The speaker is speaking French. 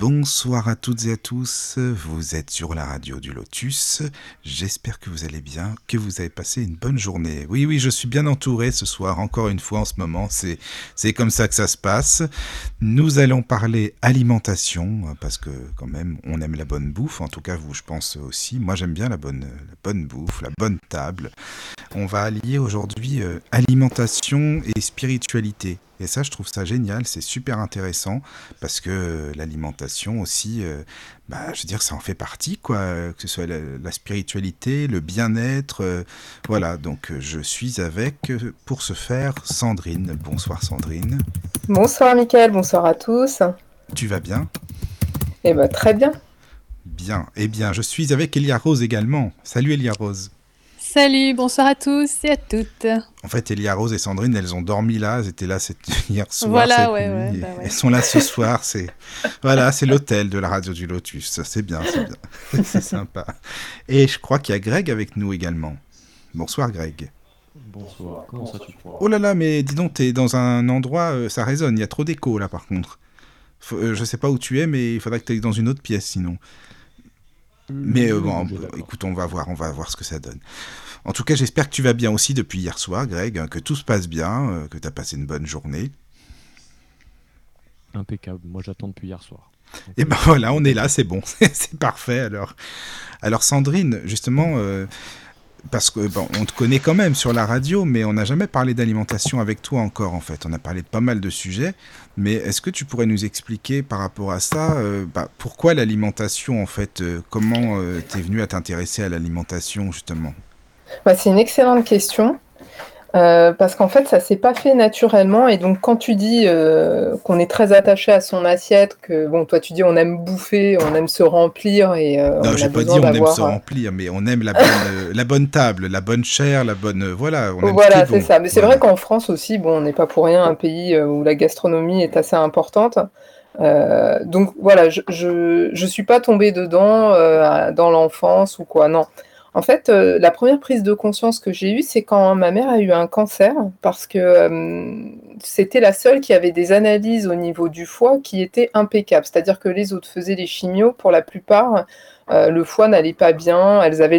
Bonsoir à toutes et à tous, vous êtes sur la radio du Lotus, j'espère que vous allez bien, que vous avez passé une bonne journée. Oui oui, je suis bien entouré ce soir, encore une fois en ce moment, c'est, comme ça que ça se passe. Nous allons parler alimentation, parce que quand même on aime la bonne bouffe, en tout cas vous je pense aussi, moi j'aime bien la bonne, la bonne bouffe, la bonne table. On va allier aujourd'hui euh, alimentation et spiritualité. Et ça, je trouve ça génial, c'est super intéressant parce que l'alimentation aussi, euh, bah, je veux dire, ça en fait partie, quoi, que ce soit la, spiritualité, le bien-être. Euh, voilà, donc euh, je suis avec, pour ce faire, Sandrine. Bonsoir Sandrine. Bonsoir Mickaël, bonsoir à tous. Tu vas bien? Eh bien, très bien. Bien, eh bien, je suis avec Elia Rose également. Salut Elia Rose. Salut, bonsoir à tous et à toutes. En fait, Elia Rose et Sandrine, elles ont dormi là, elles étaient là cette... hier soir. Voilà, ouais, ouais, bah Elles sont là ce soir. C'est voilà, c'est l'hôtel de la radio du Lotus. C'est bien, c'est bien, c'est sympa. Et je crois qu'il y a Greg avec nous également. Bonsoir, Greg. Bonsoir. Comment ça tu crois Oh là là, mais dis donc, t'es dans un endroit, euh, ça résonne. Il y a trop d'écho là, par contre. Faut, euh, je sais pas où tu es, mais il faudrait que tu ailles dans une autre pièce, sinon. Mais euh, bon, écoute, on va voir, on va voir ce que ça donne. En tout cas, j'espère que tu vas bien aussi depuis hier soir, Greg, hein, que tout se passe bien, euh, que tu as passé une bonne journée. Impeccable. Moi, j'attends depuis hier soir. Et ben voilà, on est là, c'est bon, c'est parfait. Alors, alors Sandrine, justement, euh, parce que on te connaît quand même sur la radio, mais on n'a jamais parlé d'alimentation avec toi encore, en fait. On a parlé de pas mal de sujets, mais est-ce que tu pourrais nous expliquer par rapport à ça, euh, bah, pourquoi l'alimentation, en fait euh, Comment euh, tu es venu à t'intéresser à l'alimentation, justement? Bah, C'est une excellente question. Euh, parce qu'en fait, ça s'est pas fait naturellement. Et donc, quand tu dis euh, qu'on est très attaché à son assiette, que bon, toi tu dis on aime bouffer, on aime se remplir et euh, Non, on j'ai pas dit on aime se remplir, mais on aime la bonne, euh, la bonne table, la bonne chair, la bonne. voilà, on aime Voilà, c'est bon. ça. Mais c'est Voilà. vrai qu'en France aussi, bon, on n'est pas pour rien un pays où la gastronomie est assez importante. Donc voilà, je, je, je suis pas tombée dedans dans l'enfance ou quoi, non. En fait, euh, la première prise de conscience que j'ai eue, c'est quand ma mère a eu un cancer, parce que euh, c'était la seule qui avait des analyses au niveau du foie qui étaient impeccables. C'est-à-dire que les autres faisaient les chimios, pour la plupart, euh, le foie n'allait pas bien, elles avaient le